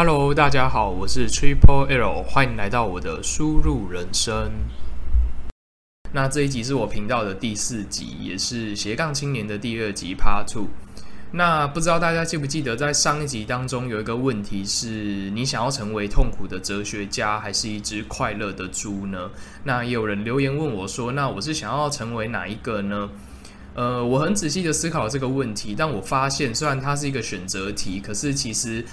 Hello，大家好，我是 Triple L，欢迎来到我的输入人生。那这一集是我频道的第四集，也是斜杠青年的第二集 Part Two。那不知道大家记不记得，在上一集当中有一个问题是：你想要成为痛苦的哲学家，还是一只快乐的猪呢？那也有人留言问我说：“那我是想要成为哪一个呢？”呃，我很仔细的思考这个问题，但我发现，虽然它是一个选择题，可是其实。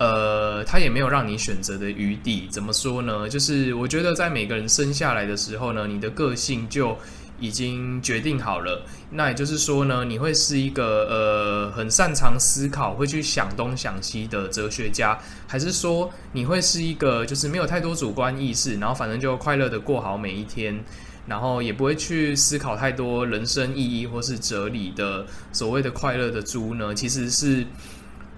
呃，他也没有让你选择的余地。怎么说呢？就是我觉得在每个人生下来的时候呢，你的个性就已经决定好了。那也就是说呢，你会是一个呃很擅长思考、会去想东想西的哲学家，还是说你会是一个就是没有太多主观意识，然后反正就快乐的过好每一天，然后也不会去思考太多人生意义或是哲理的所谓的快乐的猪呢？其实是。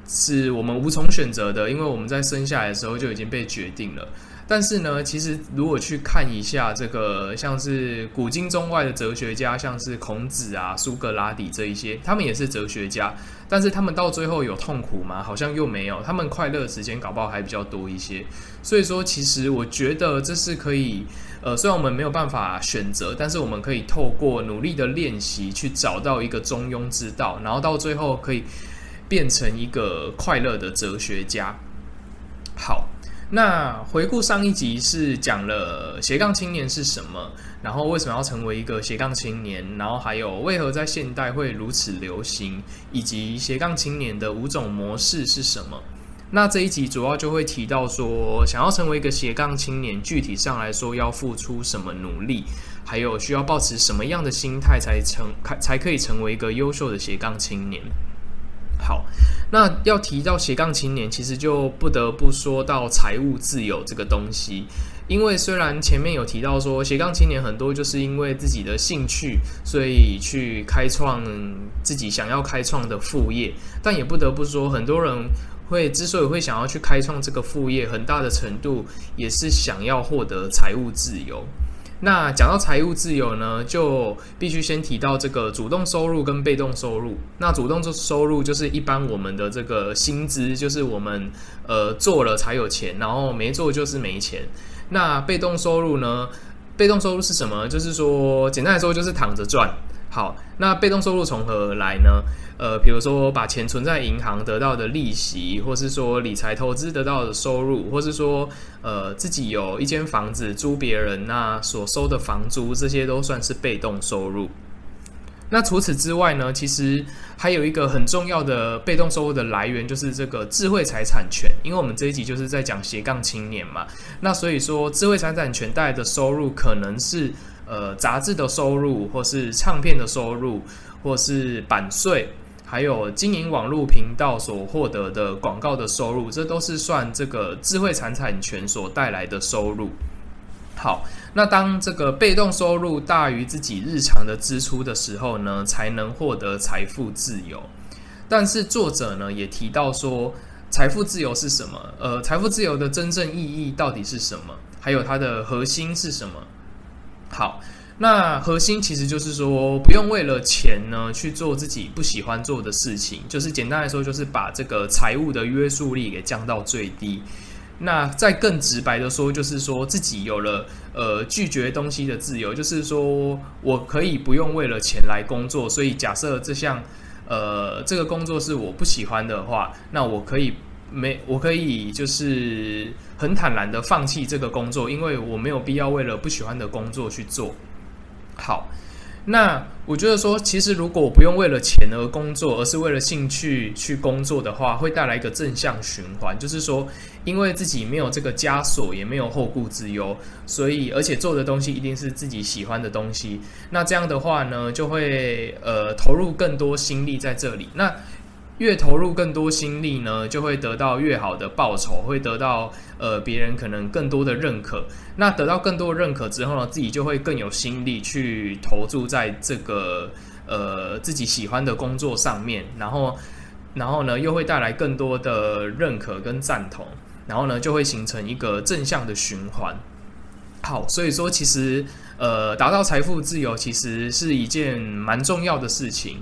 是我们无从选择的，因为我们在生下来的时候就已经被决定了。但是呢，其实如果去看一下这个，像是古今中外的哲学家，像是孔子啊、苏格拉底这一些，他们也是哲学家，但是他们到最后有痛苦吗？好像又没有，他们快乐的时间搞不好还比较多一些。所以说，其实我觉得这是可以，呃，虽然我们没有办法选择，但是我们可以透过努力的练习去找到一个中庸之道，然后到最后可以。变成一个快乐的哲学家。好，那回顾上一集是讲了斜杠青年是什么，然后为什么要成为一个斜杠青年，然后还有为何在现代会如此流行，以及斜杠青年的五种模式是什么。那这一集主要就会提到说，想要成为一个斜杠青年，具体上来说要付出什么努力，还有需要抱持什么样的心态才成，才可以成为一个优秀的斜杠青年。好，那要提到斜杠青年，其实就不得不说到财务自由这个东西。因为虽然前面有提到说斜杠青年很多就是因为自己的兴趣，所以去开创自己想要开创的副业，但也不得不说，很多人会之所以会想要去开创这个副业，很大的程度也是想要获得财务自由。那讲到财务自由呢，就必须先提到这个主动收入跟被动收入。那主动收入就是一般我们的这个薪资，就是我们呃做了才有钱，然后没做就是没钱。那被动收入呢？被动收入是什么？就是说，简单来说就是躺着赚。好，那被动收入从何而来呢？呃，比如说把钱存在银行得到的利息，或是说理财投资得到的收入，或是说呃自己有一间房子租别人那所收的房租，这些都算是被动收入。那除此之外呢，其实还有一个很重要的被动收入的来源，就是这个智慧财产权。因为我们这一集就是在讲斜杠青年嘛，那所以说智慧财产权带来的收入可能是。呃，杂志的收入，或是唱片的收入，或是版税，还有经营网络频道所获得的广告的收入，这都是算这个智慧财产权所带来的收入。好，那当这个被动收入大于自己日常的支出的时候呢，才能获得财富自由。但是作者呢也提到说，财富自由是什么？呃，财富自由的真正意义到底是什么？还有它的核心是什么？好，那核心其实就是说，不用为了钱呢去做自己不喜欢做的事情，就是简单来说，就是把这个财务的约束力给降到最低。那再更直白的说，就是说自己有了呃拒绝东西的自由，就是说我可以不用为了钱来工作。所以假设这项呃这个工作是我不喜欢的话，那我可以。没，我可以就是很坦然的放弃这个工作，因为我没有必要为了不喜欢的工作去做。好，那我觉得说，其实如果我不用为了钱而工作，而是为了兴趣去工作的话，会带来一个正向循环，就是说，因为自己没有这个枷锁，也没有后顾之忧，所以而且做的东西一定是自己喜欢的东西。那这样的话呢，就会呃投入更多心力在这里。那越投入更多心力呢，就会得到越好的报酬，会得到呃别人可能更多的认可。那得到更多的认可之后呢，自己就会更有心力去投注在这个呃自己喜欢的工作上面。然后，然后呢，又会带来更多的认可跟赞同。然后呢，就会形成一个正向的循环。好，所以说其实呃达到财富自由其实是一件蛮重要的事情。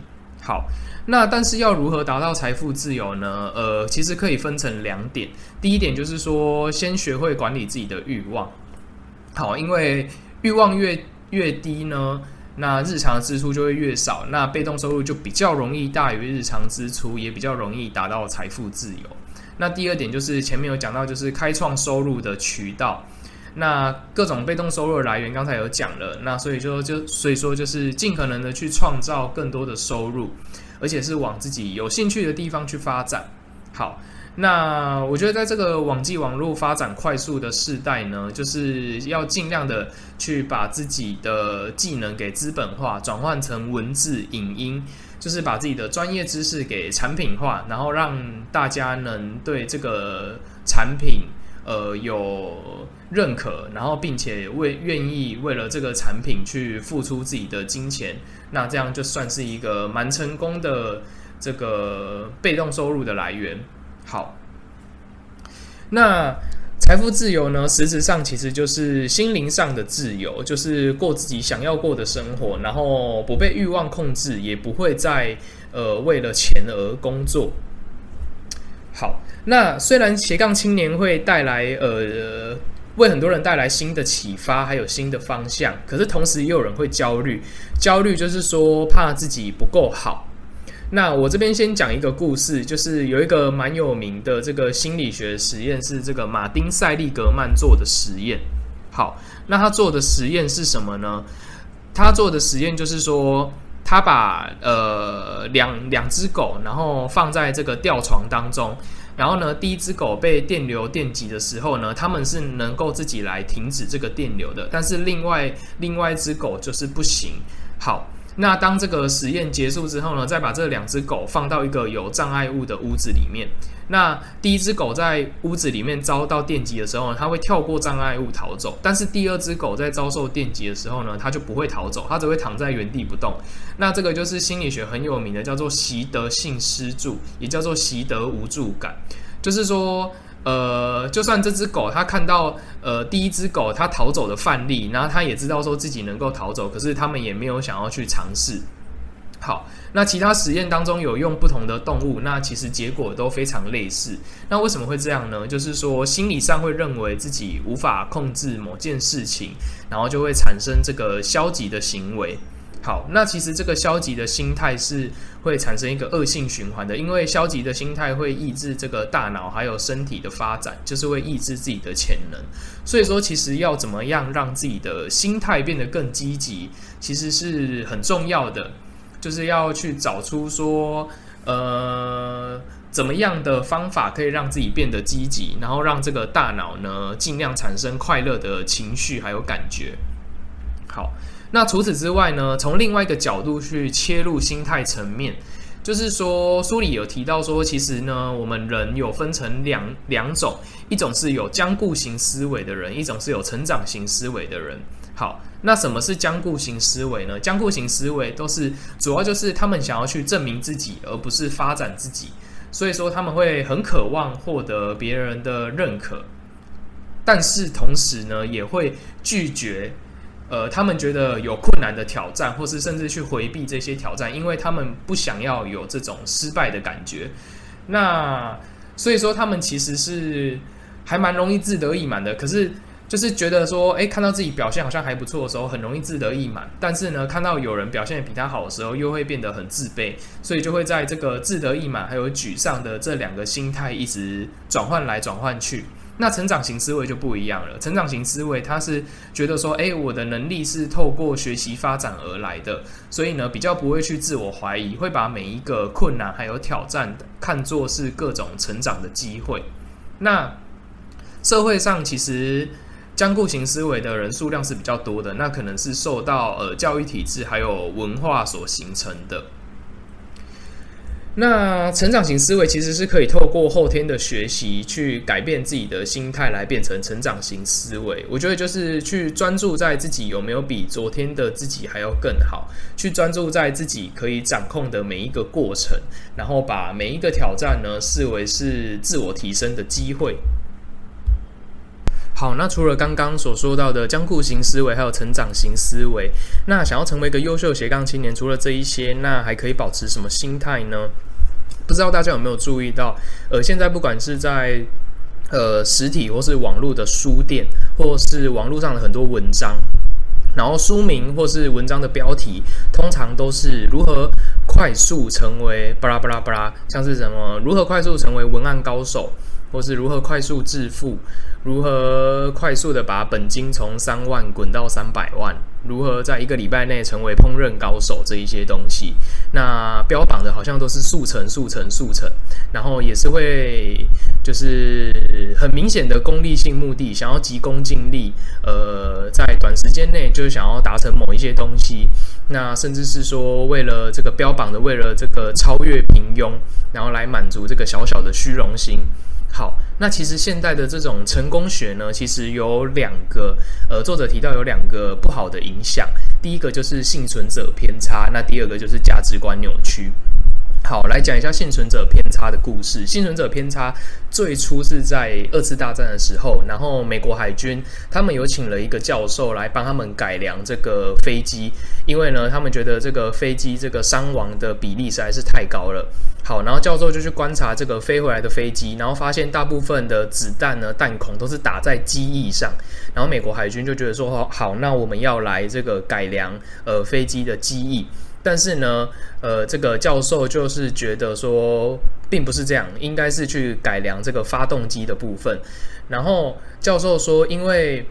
好，那但是要如何达到财富自由呢？呃，其实可以分成两点。第一点就是说，先学会管理自己的欲望。好，因为欲望越越低呢，那日常支出就会越少，那被动收入就比较容易大于日常支出，也比较容易达到财富自由。那第二点就是前面有讲到，就是开创收入的渠道。那各种被动收入的来源，刚才有讲了。那所以说就所以说，就是尽可能的去创造更多的收入，而且是往自己有兴趣的地方去发展。好，那我觉得在这个网际网络发展快速的时代呢，就是要尽量的去把自己的技能给资本化，转换成文字、影音，就是把自己的专业知识给产品化，然后让大家能对这个产品。呃，有认可，然后并且为愿意为了这个产品去付出自己的金钱，那这样就算是一个蛮成功的这个被动收入的来源。好，那财富自由呢，实质上其实就是心灵上的自由，就是过自己想要过的生活，然后不被欲望控制，也不会再呃为了钱而工作。好。那虽然斜杠青年会带来呃为很多人带来新的启发，还有新的方向，可是同时也有人会焦虑，焦虑就是说怕自己不够好。那我这边先讲一个故事，就是有一个蛮有名的这个心理学实验，是这个马丁塞利格曼做的实验。好，那他做的实验是什么呢？他做的实验就是说，他把呃两两只狗，然后放在这个吊床当中。然后呢，第一只狗被电流电击的时候呢，他们是能够自己来停止这个电流的，但是另外另外一只狗就是不行。好。那当这个实验结束之后呢，再把这两只狗放到一个有障碍物的屋子里面。那第一只狗在屋子里面遭到电击的时候呢，它会跳过障碍物逃走。但是第二只狗在遭受电击的时候呢，它就不会逃走，它只会躺在原地不动。那这个就是心理学很有名的，叫做习得性失助，也叫做习得无助感，就是说。呃，就算这只狗它看到呃第一只狗它逃走的范例，然后它也知道说自己能够逃走，可是他们也没有想要去尝试。好，那其他实验当中有用不同的动物，那其实结果都非常类似。那为什么会这样呢？就是说心理上会认为自己无法控制某件事情，然后就会产生这个消极的行为。好，那其实这个消极的心态是会产生一个恶性循环的，因为消极的心态会抑制这个大脑还有身体的发展，就是会抑制自己的潜能。所以说，其实要怎么样让自己的心态变得更积极，其实是很重要的，就是要去找出说，呃，怎么样的方法可以让自己变得积极，然后让这个大脑呢尽量产生快乐的情绪还有感觉。好。那除此之外呢，从另外一个角度去切入心态层面，就是说书里有提到说，其实呢，我们人有分成两两种，一种是有僵固型思维的人，一种是有成长型思维的人。好，那什么是僵固型思维呢？僵固型思维都是主要就是他们想要去证明自己，而不是发展自己，所以说他们会很渴望获得别人的认可，但是同时呢，也会拒绝。呃，他们觉得有困难的挑战，或是甚至去回避这些挑战，因为他们不想要有这种失败的感觉。那所以说，他们其实是还蛮容易自得意满的。可是，就是觉得说，诶，看到自己表现好像还不错的时候，很容易自得意满。但是呢，看到有人表现比他好的时候，又会变得很自卑。所以就会在这个自得意满还有沮丧的这两个心态一直转换来转换去。那成长型思维就不一样了。成长型思维，他是觉得说，诶，我的能力是透过学习发展而来的，所以呢，比较不会去自我怀疑，会把每一个困难还有挑战看作是各种成长的机会。那社会上其实僵固型思维的人数量是比较多的，那可能是受到呃教育体制还有文化所形成的。那成长型思维其实是可以透过后天的学习去改变自己的心态，来变成成长型思维。我觉得就是去专注在自己有没有比昨天的自己还要更好，去专注在自己可以掌控的每一个过程，然后把每一个挑战呢视为是自我提升的机会。好，那除了刚刚所说到的僵固型思维，还有成长型思维，那想要成为一个优秀斜杠青年，除了这一些，那还可以保持什么心态呢？不知道大家有没有注意到，呃，现在不管是在呃实体或是网络的书店，或是网络上的很多文章，然后书名或是文章的标题，通常都是如何快速成为巴拉巴拉巴拉，像是什么如何快速成为文案高手。或是如何快速致富，如何快速的把本金从三万滚到三百万，如何在一个礼拜内成为烹饪高手这一些东西，那标榜的好像都是速成、速成、速成，然后也是会就是很明显的功利性目的，想要急功近利，呃，在短时间内就想要达成某一些东西，那甚至是说为了这个标榜的，为了这个超越平庸，然后来满足这个小小的虚荣心。好，那其实现在的这种成功学呢，其实有两个，呃，作者提到有两个不好的影响。第一个就是幸存者偏差，那第二个就是价值观扭曲。好，来讲一下幸存者偏差的故事。幸存者偏差最初是在二次大战的时候，然后美国海军他们有请了一个教授来帮他们改良这个飞机，因为呢，他们觉得这个飞机这个伤亡的比例实在是太高了。好，然后教授就去观察这个飞回来的飞机，然后发现大部分的子弹呢，弹孔都是打在机翼上，然后美国海军就觉得说，好，那我们要来这个改良呃飞机的机翼。但是呢，呃，这个教授就是觉得说，并不是这样，应该是去改良这个发动机的部分。然后教授说，因为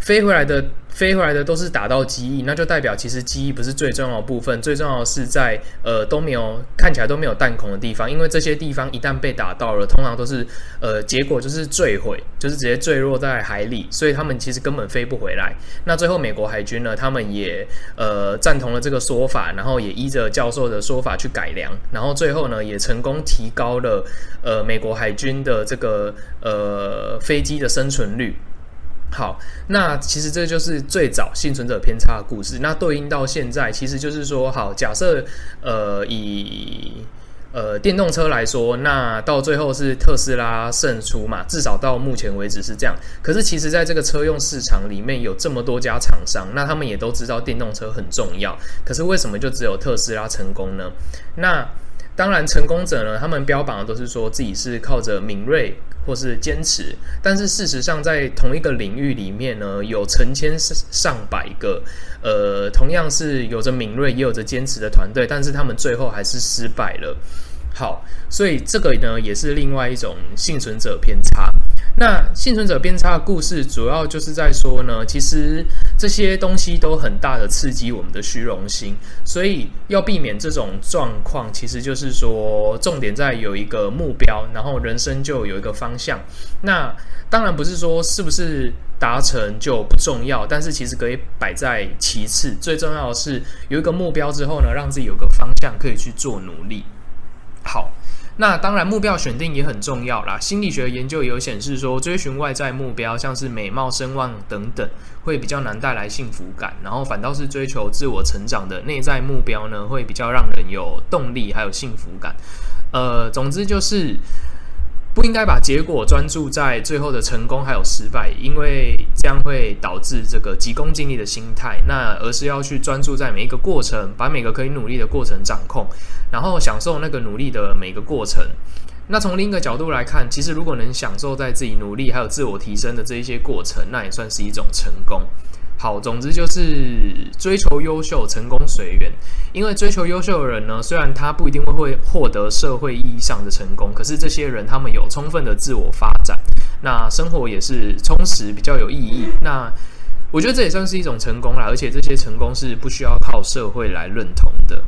飞回来的。飞回来的都是打到机翼，那就代表其实机翼不是最重要的部分，最重要的是在呃都没有看起来都没有弹孔的地方，因为这些地方一旦被打到了，通常都是呃结果就是坠毁，就是直接坠落在海里，所以他们其实根本飞不回来。那最后美国海军呢，他们也呃赞同了这个说法，然后也依着教授的说法去改良，然后最后呢也成功提高了呃美国海军的这个呃飞机的生存率。好，那其实这就是最早幸存者偏差的故事。那对应到现在，其实就是说，好，假设呃以呃电动车来说，那到最后是特斯拉胜出嘛？至少到目前为止是这样。可是其实在这个车用市场里面有这么多家厂商，那他们也都知道电动车很重要。可是为什么就只有特斯拉成功呢？那当然，成功者呢，他们标榜的都是说自己是靠着敏锐。或是坚持，但是事实上，在同一个领域里面呢，有成千上百个，呃，同样是有着敏锐也有着坚持的团队，但是他们最后还是失败了。好，所以这个呢，也是另外一种幸存者偏差。那幸存者偏差的故事，主要就是在说呢，其实这些东西都很大的刺激我们的虚荣心，所以要避免这种状况，其实就是说，重点在有一个目标，然后人生就有一个方向。那当然不是说是不是达成就不重要，但是其实可以摆在其次，最重要的是有一个目标之后呢，让自己有个方向可以去做努力。好。那当然，目标选定也很重要啦。心理学研究也有显示说，追寻外在目标，像是美貌、声望等等，会比较难带来幸福感。然后反倒是追求自我成长的内在目标呢，会比较让人有动力，还有幸福感。呃，总之就是。不应该把结果专注在最后的成功还有失败，因为这样会导致这个急功近利的心态。那而是要去专注在每一个过程，把每个可以努力的过程掌控，然后享受那个努力的每个过程。那从另一个角度来看，其实如果能享受在自己努力还有自我提升的这一些过程，那也算是一种成功。好，总之就是追求优秀，成功随缘。因为追求优秀的人呢，虽然他不一定会会获得社会意义上的成功，可是这些人他们有充分的自我发展，那生活也是充实，比较有意义。那我觉得这也算是一种成功啦，而且这些成功是不需要靠社会来认同的。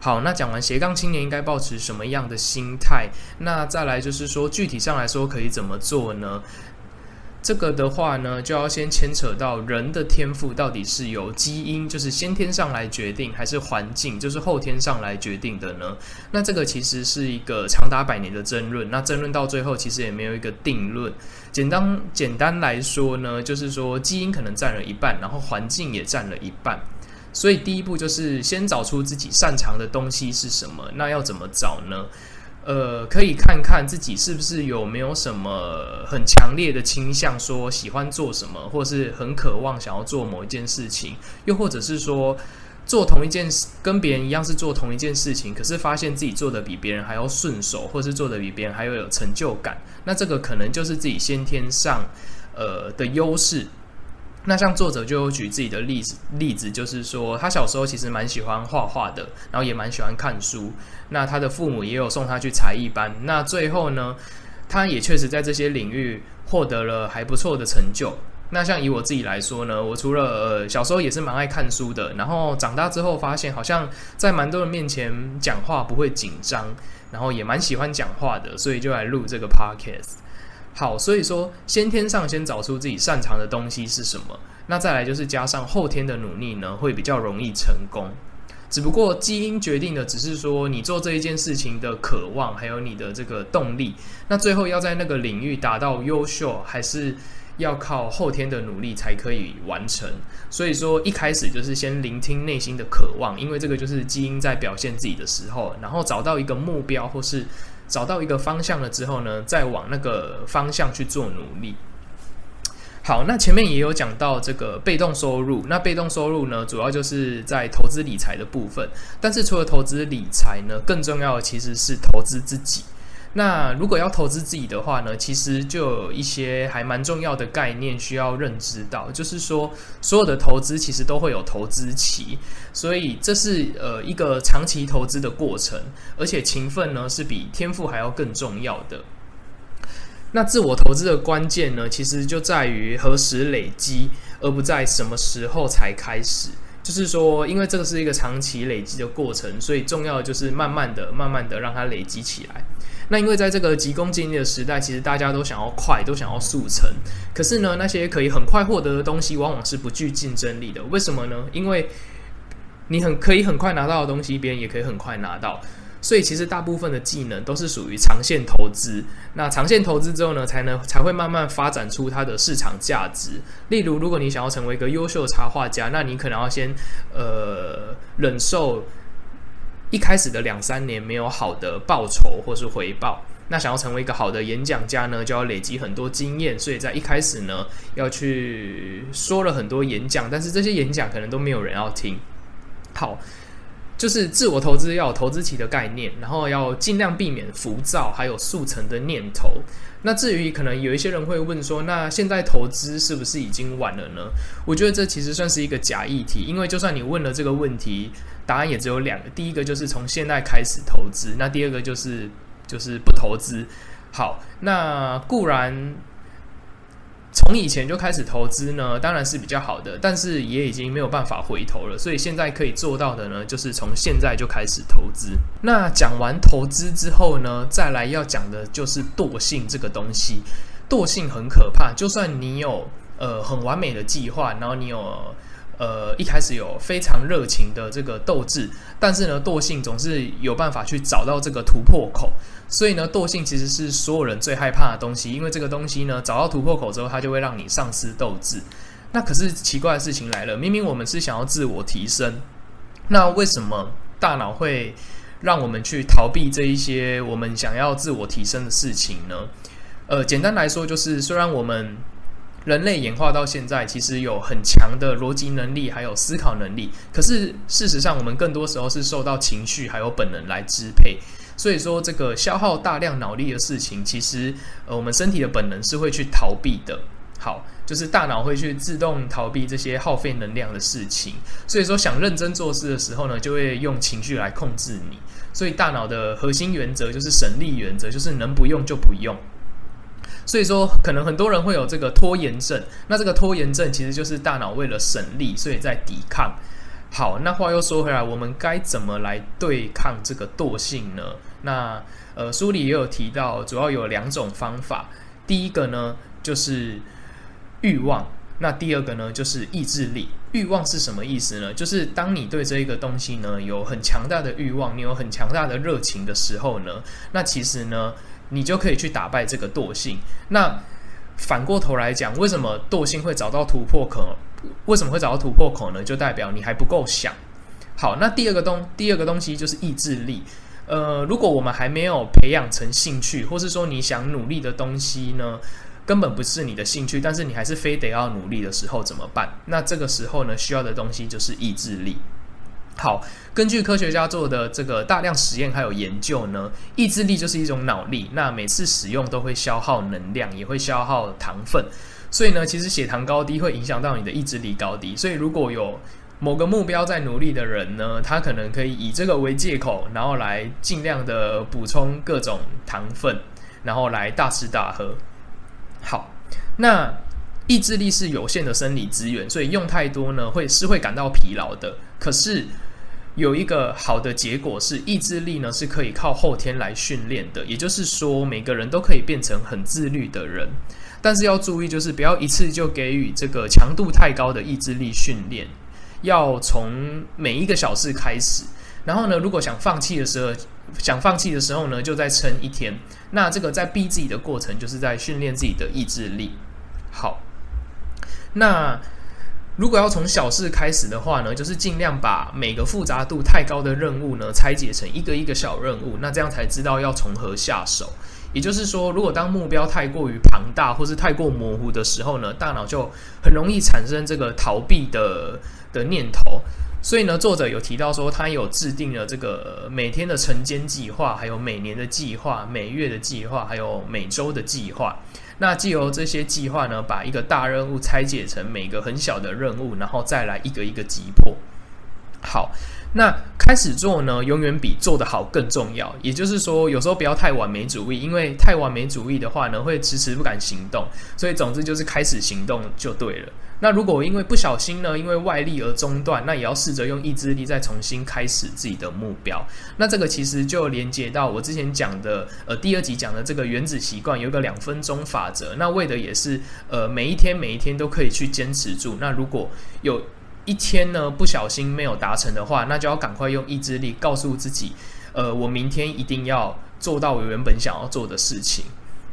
好，那讲完斜杠青年应该抱持什么样的心态？那再来就是说，具体上来说可以怎么做呢？这个的话呢，就要先牵扯到人的天赋到底是由基因，就是先天上来决定，还是环境，就是后天上来决定的呢？那这个其实是一个长达百年的争论。那争论到最后，其实也没有一个定论。简单简单来说呢，就是说基因可能占了一半，然后环境也占了一半。所以第一步就是先找出自己擅长的东西是什么。那要怎么找呢？呃，可以看看自己是不是有没有什么很强烈的倾向，说喜欢做什么，或是很渴望想要做某一件事情，又或者是说做同一件事，跟别人一样是做同一件事情，可是发现自己做的比别人还要顺手，或是做的比别人还要有成就感，那这个可能就是自己先天上呃的优势。那像作者就有举自己的例子，例子就是说，他小时候其实蛮喜欢画画的，然后也蛮喜欢看书。那他的父母也有送他去才艺班。那最后呢，他也确实在这些领域获得了还不错的成就。那像以我自己来说呢，我除了呃小时候也是蛮爱看书的，然后长大之后发现，好像在蛮多人面前讲话不会紧张，然后也蛮喜欢讲话的，所以就来录这个 podcast。好，所以说先天上先找出自己擅长的东西是什么，那再来就是加上后天的努力呢，会比较容易成功。只不过基因决定的只是说你做这一件事情的渴望，还有你的这个动力。那最后要在那个领域达到优秀，还是要靠后天的努力才可以完成。所以说一开始就是先聆听内心的渴望，因为这个就是基因在表现自己的时候，然后找到一个目标或是。找到一个方向了之后呢，再往那个方向去做努力。好，那前面也有讲到这个被动收入，那被动收入呢，主要就是在投资理财的部分。但是除了投资理财呢，更重要的其实是投资自己。那如果要投资自己的话呢，其实就有一些还蛮重要的概念需要认知到，就是说所有的投资其实都会有投资期，所以这是呃一个长期投资的过程，而且勤奋呢是比天赋还要更重要的。那自我投资的关键呢，其实就在于何时累积，而不在什么时候才开始。就是说，因为这个是一个长期累积的过程，所以重要的就是慢慢的、慢慢的让它累积起来。那因为在这个急功近利的时代，其实大家都想要快，都想要速成。可是呢，那些可以很快获得的东西，往往是不具竞争力的。为什么呢？因为你很可以很快拿到的东西，别人也可以很快拿到。所以其实大部分的技能都是属于长线投资。那长线投资之后呢，才能才会慢慢发展出它的市场价值。例如，如果你想要成为一个优秀插画家，那你可能要先呃忍受。一开始的两三年没有好的报酬或是回报，那想要成为一个好的演讲家呢，就要累积很多经验。所以在一开始呢，要去说了很多演讲，但是这些演讲可能都没有人要听。好，就是自我投资要有投资期的概念，然后要尽量避免浮躁还有速成的念头。那至于可能有一些人会问说，那现在投资是不是已经晚了呢？我觉得这其实算是一个假议题，因为就算你问了这个问题，答案也只有两个。第一个就是从现在开始投资，那第二个就是就是不投资。好，那固然。从以前就开始投资呢，当然是比较好的，但是也已经没有办法回头了。所以现在可以做到的呢，就是从现在就开始投资。那讲完投资之后呢，再来要讲的就是惰性这个东西。惰性很可怕，就算你有呃很完美的计划，然后你有。呃，一开始有非常热情的这个斗志，但是呢，惰性总是有办法去找到这个突破口。所以呢，惰性其实是所有人最害怕的东西，因为这个东西呢，找到突破口之后，它就会让你丧失斗志。那可是奇怪的事情来了，明明我们是想要自我提升，那为什么大脑会让我们去逃避这一些我们想要自我提升的事情呢？呃，简单来说，就是虽然我们。人类演化到现在，其实有很强的逻辑能力，还有思考能力。可是事实上，我们更多时候是受到情绪还有本能来支配。所以说，这个消耗大量脑力的事情，其实呃，我们身体的本能是会去逃避的。好，就是大脑会去自动逃避这些耗费能量的事情。所以说，想认真做事的时候呢，就会用情绪来控制你。所以，大脑的核心原则就是省力原则，就是能不用就不用。所以说，可能很多人会有这个拖延症。那这个拖延症其实就是大脑为了省力，所以在抵抗。好，那话又说回来，我们该怎么来对抗这个惰性呢？那呃，书里也有提到，主要有两种方法。第一个呢，就是欲望；那第二个呢，就是意志力。欲望是什么意思呢？就是当你对这一个东西呢有很强大的欲望，你有很强大的热情的时候呢，那其实呢。你就可以去打败这个惰性。那反过头来讲，为什么惰性会找到突破口？为什么会找到突破口呢？就代表你还不够想。好，那第二个东第二个东西就是意志力。呃，如果我们还没有培养成兴趣，或是说你想努力的东西呢，根本不是你的兴趣，但是你还是非得要努力的时候怎么办？那这个时候呢，需要的东西就是意志力。好，根据科学家做的这个大量实验还有研究呢，意志力就是一种脑力，那每次使用都会消耗能量，也会消耗糖分，所以呢，其实血糖高低会影响到你的意志力高低。所以如果有某个目标在努力的人呢，他可能可以以这个为借口，然后来尽量的补充各种糖分，然后来大吃大喝。好，那意志力是有限的生理资源，所以用太多呢，会是会感到疲劳的。可是有一个好的结果是，意志力呢是可以靠后天来训练的。也就是说，每个人都可以变成很自律的人，但是要注意，就是不要一次就给予这个强度太高的意志力训练。要从每一个小事开始，然后呢，如果想放弃的时候，想放弃的时候呢，就再撑一天。那这个在逼自己的过程，就是在训练自己的意志力。好，那如果要从小事开始的话呢，就是尽量把每个复杂度太高的任务呢，拆解成一个一个小任务，那这样才知道要从何下手。也就是说，如果当目标太过于庞大或是太过模糊的时候呢，大脑就很容易产生这个逃避的的念头。所以呢，作者有提到说，他有制定了这个每天的晨间计划，还有每年的计划、每月的计划，还有每周的计划。那借由这些计划呢，把一个大任务拆解成每个很小的任务，然后再来一个一个击破。好。那开始做呢，永远比做得好更重要。也就是说，有时候不要太完美主义，因为太完美主义的话呢，会迟迟不敢行动。所以，总之就是开始行动就对了。那如果因为不小心呢，因为外力而中断，那也要试着用意志力再重新开始自己的目标。那这个其实就连接到我之前讲的，呃，第二集讲的这个原子习惯，有一个两分钟法则。那为的也是，呃，每一天每一天都可以去坚持住。那如果有一天呢，不小心没有达成的话，那就要赶快用意志力告诉自己，呃，我明天一定要做到我原本想要做的事情。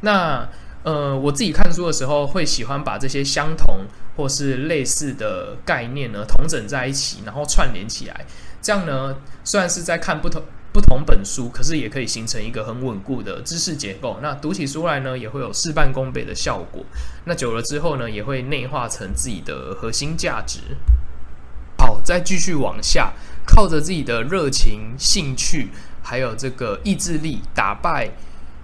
那呃，我自己看书的时候会喜欢把这些相同或是类似的概念呢，同整在一起，然后串联起来。这样呢，虽然是在看不同不同本书，可是也可以形成一个很稳固的知识结构。那读起书来呢，也会有事半功倍的效果。那久了之后呢，也会内化成自己的核心价值。好，再继续往下，靠着自己的热情、兴趣，还有这个意志力，打败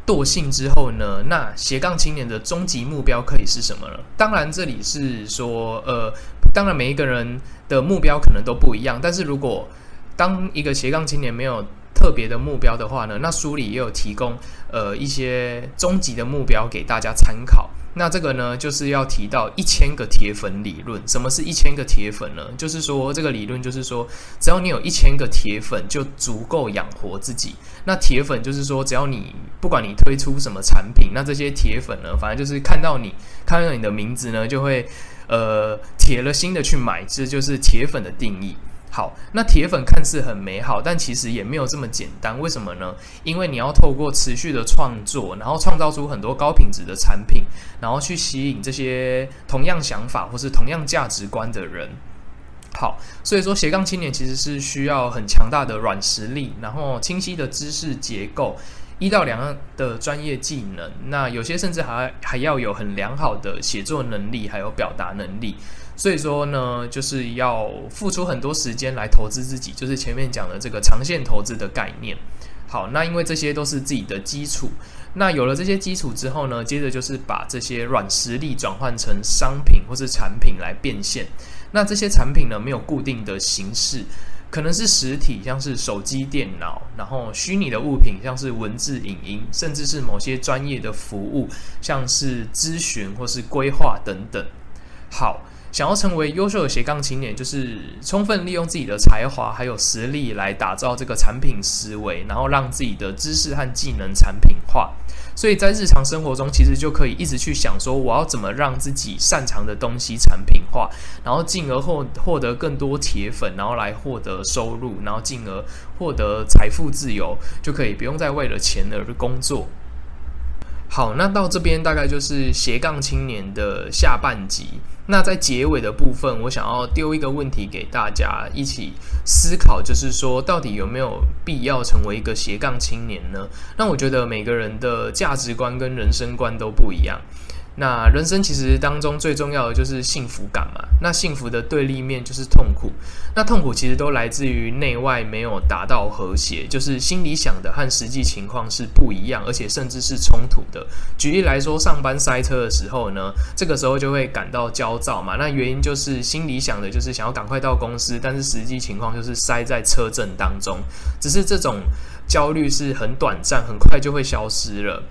惰性之后呢，那斜杠青年的终极目标可以是什么呢？当然，这里是说，呃，当然每一个人的目标可能都不一样，但是如果当一个斜杠青年没有特别的目标的话呢，那书里也有提供，呃，一些终极的目标给大家参考。那这个呢，就是要提到一千个铁粉理论。什么是一千个铁粉呢？就是说，这个理论就是说，只要你有一千个铁粉，就足够养活自己。那铁粉就是说，只要你不管你推出什么产品，那这些铁粉呢，反正就是看到你看到你的名字呢，就会呃铁了心的去买，这就是铁粉的定义。好，那铁粉看似很美好，但其实也没有这么简单。为什么呢？因为你要透过持续的创作，然后创造出很多高品质的产品，然后去吸引这些同样想法或是同样价值观的人。好，所以说斜杠青年其实是需要很强大的软实力，然后清晰的知识结构，一到两样的专业技能。那有些甚至还还要有很良好的写作能力，还有表达能力。所以说呢，就是要付出很多时间来投资自己，就是前面讲的这个长线投资的概念。好，那因为这些都是自己的基础，那有了这些基础之后呢，接着就是把这些软实力转换成商品或是产品来变现。那这些产品呢，没有固定的形式，可能是实体，像是手机、电脑，然后虚拟的物品，像是文字、影音，甚至是某些专业的服务，像是咨询或是规划等等。好。想要成为优秀的斜杠青年，就是充分利用自己的才华还有实力来打造这个产品思维，然后让自己的知识和技能产品化。所以在日常生活中，其实就可以一直去想说，我要怎么让自己擅长的东西产品化，然后进而获获得更多铁粉，然后来获得收入，然后进而获得财富自由，就可以不用再为了钱而工作。好，那到这边大概就是斜杠青年的下半集。那在结尾的部分，我想要丢一个问题给大家一起思考，就是说，到底有没有必要成为一个斜杠青年呢？那我觉得每个人的价值观跟人生观都不一样。那人生其实当中最重要的就是幸福感嘛。那幸福的对立面就是痛苦。那痛苦其实都来自于内外没有达到和谐，就是心里想的和实际情况是不一样，而且甚至是冲突的。举例来说，上班塞车的时候呢，这个时候就会感到焦躁嘛。那原因就是心里想的就是想要赶快到公司，但是实际情况就是塞在车阵当中。只是这种焦虑是很短暂，很快就会消失了。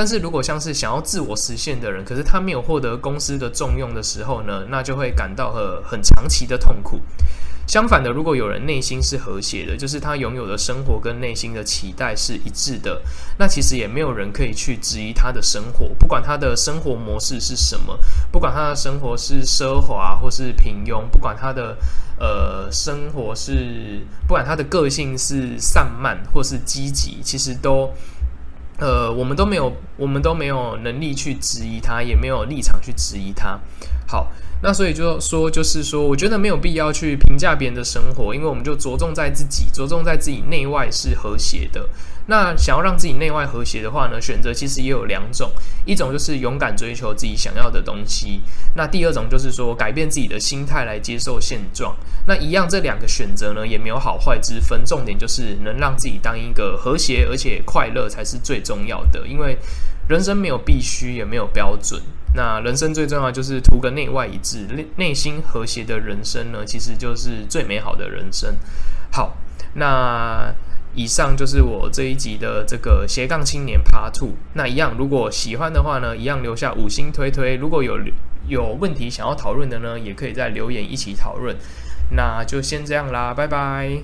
但是如果像是想要自我实现的人，可是他没有获得公司的重用的时候呢，那就会感到很很长期的痛苦。相反的，如果有人内心是和谐的，就是他拥有的生活跟内心的期待是一致的，那其实也没有人可以去质疑他的生活，不管他的生活模式是什么，不管他的生活是奢华或是平庸，不管他的呃生活是，不管他的个性是散漫或是积极，其实都。呃，我们都没有，我们都没有能力去质疑他，也没有立场去质疑他。好，那所以就说，就是说，我觉得没有必要去评价别人的生活，因为我们就着重在自己，着重在自己内外是和谐的。那想要让自己内外和谐的话呢，选择其实也有两种，一种就是勇敢追求自己想要的东西，那第二种就是说改变自己的心态来接受现状。那一样，这两个选择呢也没有好坏之分，重点就是能让自己当一个和谐而且快乐才是最重要的。因为人生没有必须，也没有标准，那人生最重要就是图个内外一致、内内心和谐的人生呢，其实就是最美好的人生。好，那。以上就是我这一集的这个斜杠青年 Part Two。那一样，如果喜欢的话呢，一样留下五星推推。如果有有问题想要讨论的呢，也可以在留言一起讨论。那就先这样啦，拜拜。